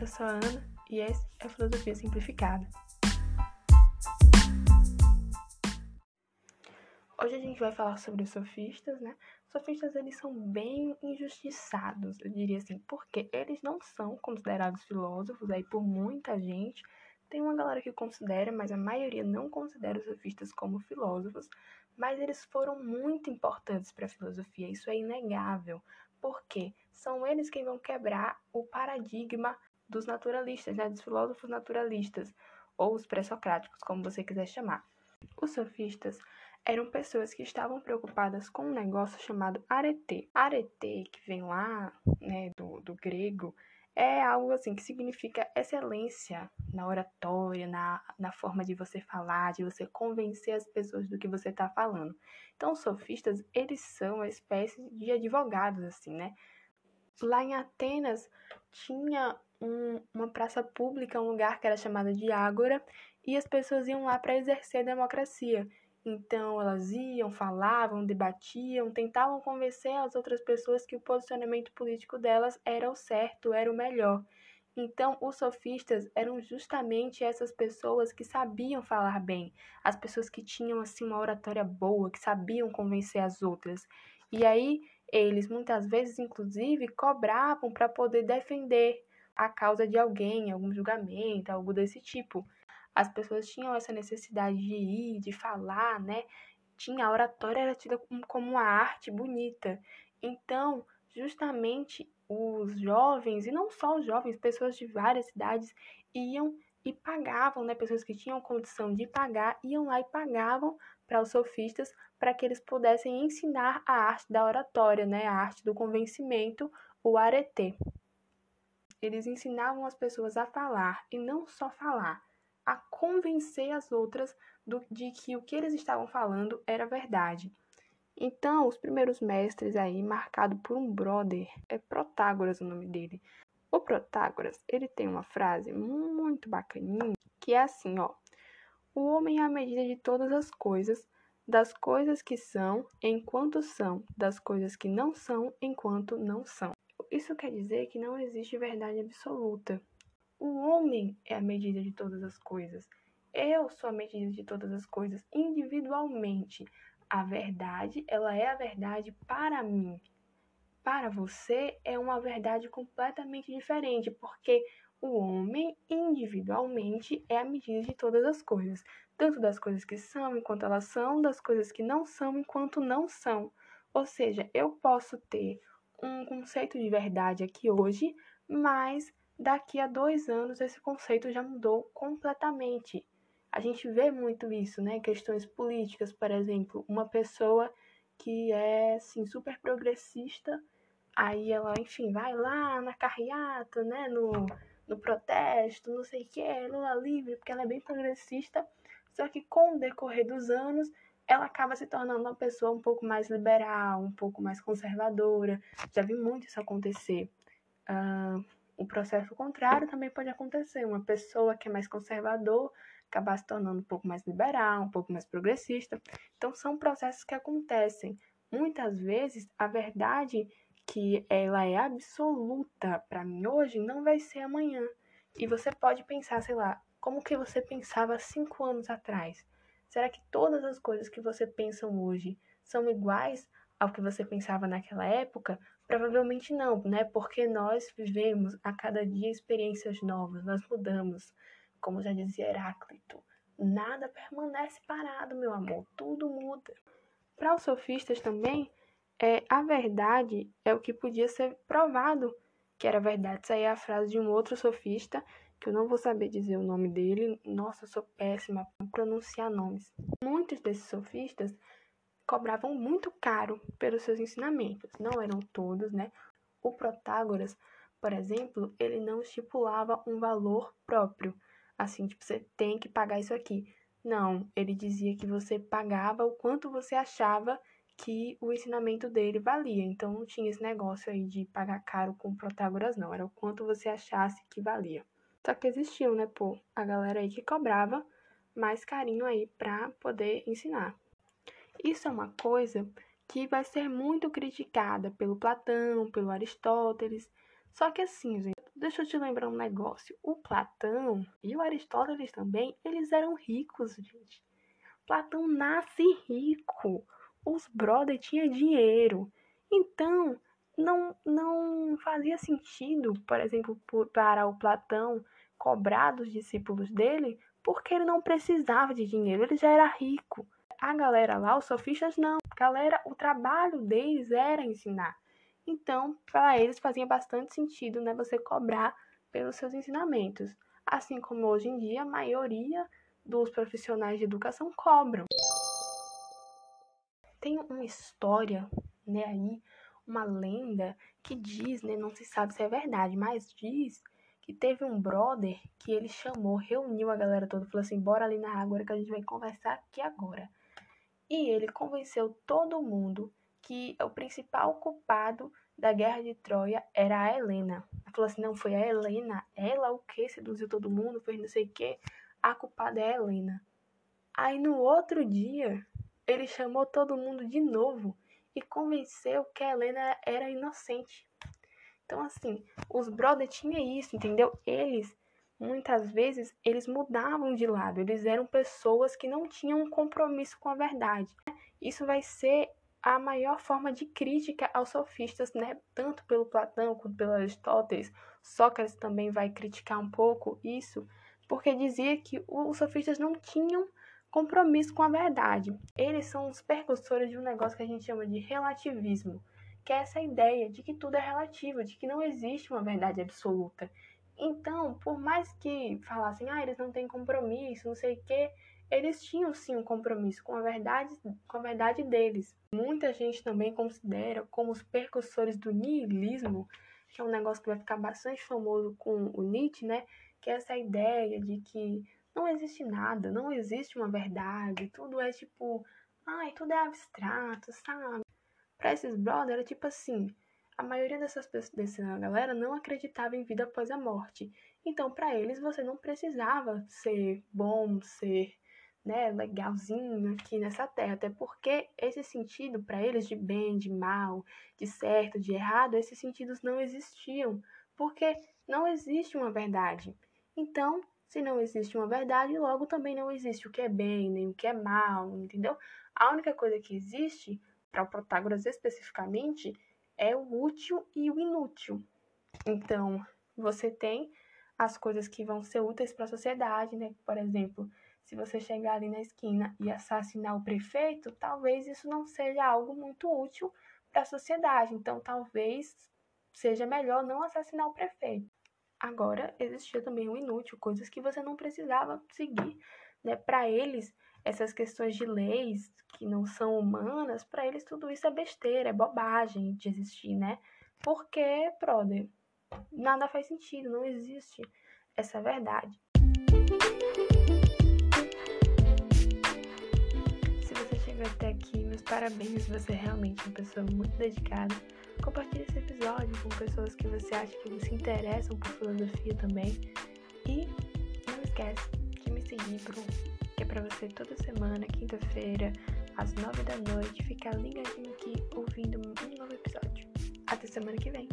eu sou a Ana e esse é Filosofia Simplificada. Hoje a gente vai falar sobre os sofistas, né? Sofistas, eles são bem injustiçados, eu diria assim, porque eles não são considerados filósofos aí por muita gente. Tem uma galera que considera, mas a maioria não considera os sofistas como filósofos, mas eles foram muito importantes para a filosofia, isso é inegável. Porque são eles quem vão quebrar o paradigma dos naturalistas, né, dos filósofos naturalistas, ou os pré-socráticos, como você quiser chamar. Os sofistas eram pessoas que estavam preocupadas com um negócio chamado arete. Arete, que vem lá né, do, do grego, é algo assim que significa excelência na oratória, na, na forma de você falar, de você convencer as pessoas do que você está falando. Então, os sofistas, eles são uma espécie de advogados, assim, né? Lá em Atenas tinha um, uma praça pública, um lugar que era chamado de Ágora, e as pessoas iam lá para exercer a democracia. Então elas iam, falavam, debatiam, tentavam convencer as outras pessoas que o posicionamento político delas era o certo, era o melhor. Então, os sofistas eram justamente essas pessoas que sabiam falar bem, as pessoas que tinham assim uma oratória boa, que sabiam convencer as outras. E aí, eles muitas vezes, inclusive, cobravam para poder defender a causa de alguém, algum julgamento, algo desse tipo. As pessoas tinham essa necessidade de ir, de falar, né? Tinha a oratória era tida como uma arte bonita. Então, justamente os jovens, e não só os jovens, pessoas de várias cidades iam e pagavam, né? Pessoas que tinham condição de pagar, iam lá e pagavam para os sofistas para que eles pudessem ensinar a arte da oratória, né? A arte do convencimento, o arete. Eles ensinavam as pessoas a falar e não só falar, a convencer as outras do, de que o que eles estavam falando era verdade. Então, os primeiros mestres aí, marcado por um brother, é Protágoras o nome dele. O Protágoras, ele tem uma frase muito bacaninha, que é assim, ó: O homem é a medida de todas as coisas, das coisas que são enquanto são, das coisas que não são enquanto não são. Isso quer dizer que não existe verdade absoluta. O homem é a medida de todas as coisas. Eu sou a medida de todas as coisas individualmente. A verdade, ela é a verdade para mim. Para você é uma verdade completamente diferente, porque o homem individualmente é a medida de todas as coisas, tanto das coisas que são enquanto elas são, das coisas que não são enquanto não são. Ou seja, eu posso ter um conceito de verdade aqui hoje, mas daqui a dois anos esse conceito já mudou completamente. A gente vê muito isso, né? Questões políticas, por exemplo, uma pessoa que é assim, super progressista, aí ela, enfim, vai lá na carreata, né? No, no protesto, não sei o que, Lula livre, porque ela é bem progressista, só que com o decorrer dos anos ela acaba se tornando uma pessoa um pouco mais liberal, um pouco mais conservadora. Já vi muito isso acontecer. Uh, o processo contrário também pode acontecer. Uma pessoa que é mais conservador acabar se tornando um pouco mais liberal, um pouco mais progressista. Então, são processos que acontecem. Muitas vezes, a verdade que ela é absoluta para mim hoje não vai ser amanhã. E você pode pensar, sei lá, como que você pensava cinco anos atrás? Será que todas as coisas que você pensa hoje são iguais ao que você pensava naquela época? Provavelmente não, né? Porque nós vivemos a cada dia experiências novas, nós mudamos. Como já dizia Heráclito, nada permanece parado, meu amor, tudo muda. Para os sofistas também, é, a verdade é o que podia ser provado que era verdade. Isso aí é a frase de um outro sofista que eu não vou saber dizer o nome dele. Nossa, eu sou péssima para pronunciar nomes. Muitos desses sofistas cobravam muito caro pelos seus ensinamentos. Não eram todos, né? O Protágoras, por exemplo, ele não estipulava um valor próprio. Assim, tipo, você tem que pagar isso aqui. Não, ele dizia que você pagava o quanto você achava que o ensinamento dele valia. Então não tinha esse negócio aí de pagar caro com Protágoras, não. Era o quanto você achasse que valia. Só que existiu, né, pô, a galera aí que cobrava mais carinho aí pra poder ensinar. Isso é uma coisa que vai ser muito criticada pelo Platão, pelo Aristóteles. Só que assim, gente, deixa eu te lembrar um negócio. O Platão e o Aristóteles também, eles eram ricos, gente. Platão nasce rico. Os brother tinham dinheiro. Então, não, não fazia sentido, por exemplo, para o Platão cobrar dos discípulos dele, porque ele não precisava de dinheiro, ele já era rico. A galera lá, os sofistas, não. A galera, o trabalho deles era ensinar. Então, para eles fazia bastante sentido né, você cobrar pelos seus ensinamentos. Assim como hoje em dia a maioria dos profissionais de educação cobram. Tem uma história né, aí uma lenda que diz, né, não se sabe se é verdade, mas diz que teve um brother que ele chamou, reuniu a galera toda, falou assim: "Bora ali na água que a gente vai conversar aqui agora". E ele convenceu todo mundo que o principal culpado da guerra de Troia era a Helena. Ele falou assim: "Não foi a Helena, ela o que seduziu todo mundo, fez não sei o que, a culpada é a Helena". Aí no outro dia, ele chamou todo mundo de novo e convenceu que a Helena era inocente. Então, assim, os brothers tinham isso, entendeu? Eles, muitas vezes, eles mudavam de lado. Eles eram pessoas que não tinham um compromisso com a verdade. Isso vai ser a maior forma de crítica aos sofistas, né? Tanto pelo Platão quanto pelo Aristóteles. Sócrates também vai criticar um pouco isso, porque dizia que os sofistas não tinham compromisso com a verdade. Eles são os percussores de um negócio que a gente chama de relativismo, que é essa ideia de que tudo é relativo, de que não existe uma verdade absoluta. Então, por mais que falassem, ah, eles não têm compromisso, não sei o quê, eles tinham sim um compromisso com a verdade, com a verdade deles. Muita gente também considera como os percussores do niilismo, que é um negócio que vai ficar bastante famoso com o Nietzsche, né? Que é essa ideia de que não existe nada, não existe uma verdade, tudo é tipo, ai, tudo é abstrato, sabe? Pra esses brothers era tipo assim, a maioria dessas pessoas, dessa galera não acreditava em vida após a morte. Então, para eles, você não precisava ser bom, ser né, legalzinho aqui nessa terra, até porque esse sentido para eles de bem, de mal, de certo, de errado, esses sentidos não existiam, porque não existe uma verdade. Então, se não existe uma verdade, logo também não existe o que é bem, nem o que é mal, entendeu? A única coisa que existe, para o Protágoras especificamente, é o útil e o inútil. Então, você tem as coisas que vão ser úteis para a sociedade, né? Por exemplo, se você chegar ali na esquina e assassinar o prefeito, talvez isso não seja algo muito útil para a sociedade. Então, talvez seja melhor não assassinar o prefeito. Agora, existia também o inútil, coisas que você não precisava seguir, né? Para eles, essas questões de leis que não são humanas, para eles tudo isso é besteira, é bobagem de existir, né? Porque, brother, nada faz sentido, não existe essa verdade. Se você chegou até aqui, meus parabéns, você é realmente uma pessoa muito dedicada. Compartilhe esse episódio com pessoas que você acha que se interessam por filosofia também. E não esquece de me seguir, pro, que é pra você toda semana, quinta-feira, às nove da noite, ficar ligadinho aqui ouvindo um novo episódio. Até semana que vem!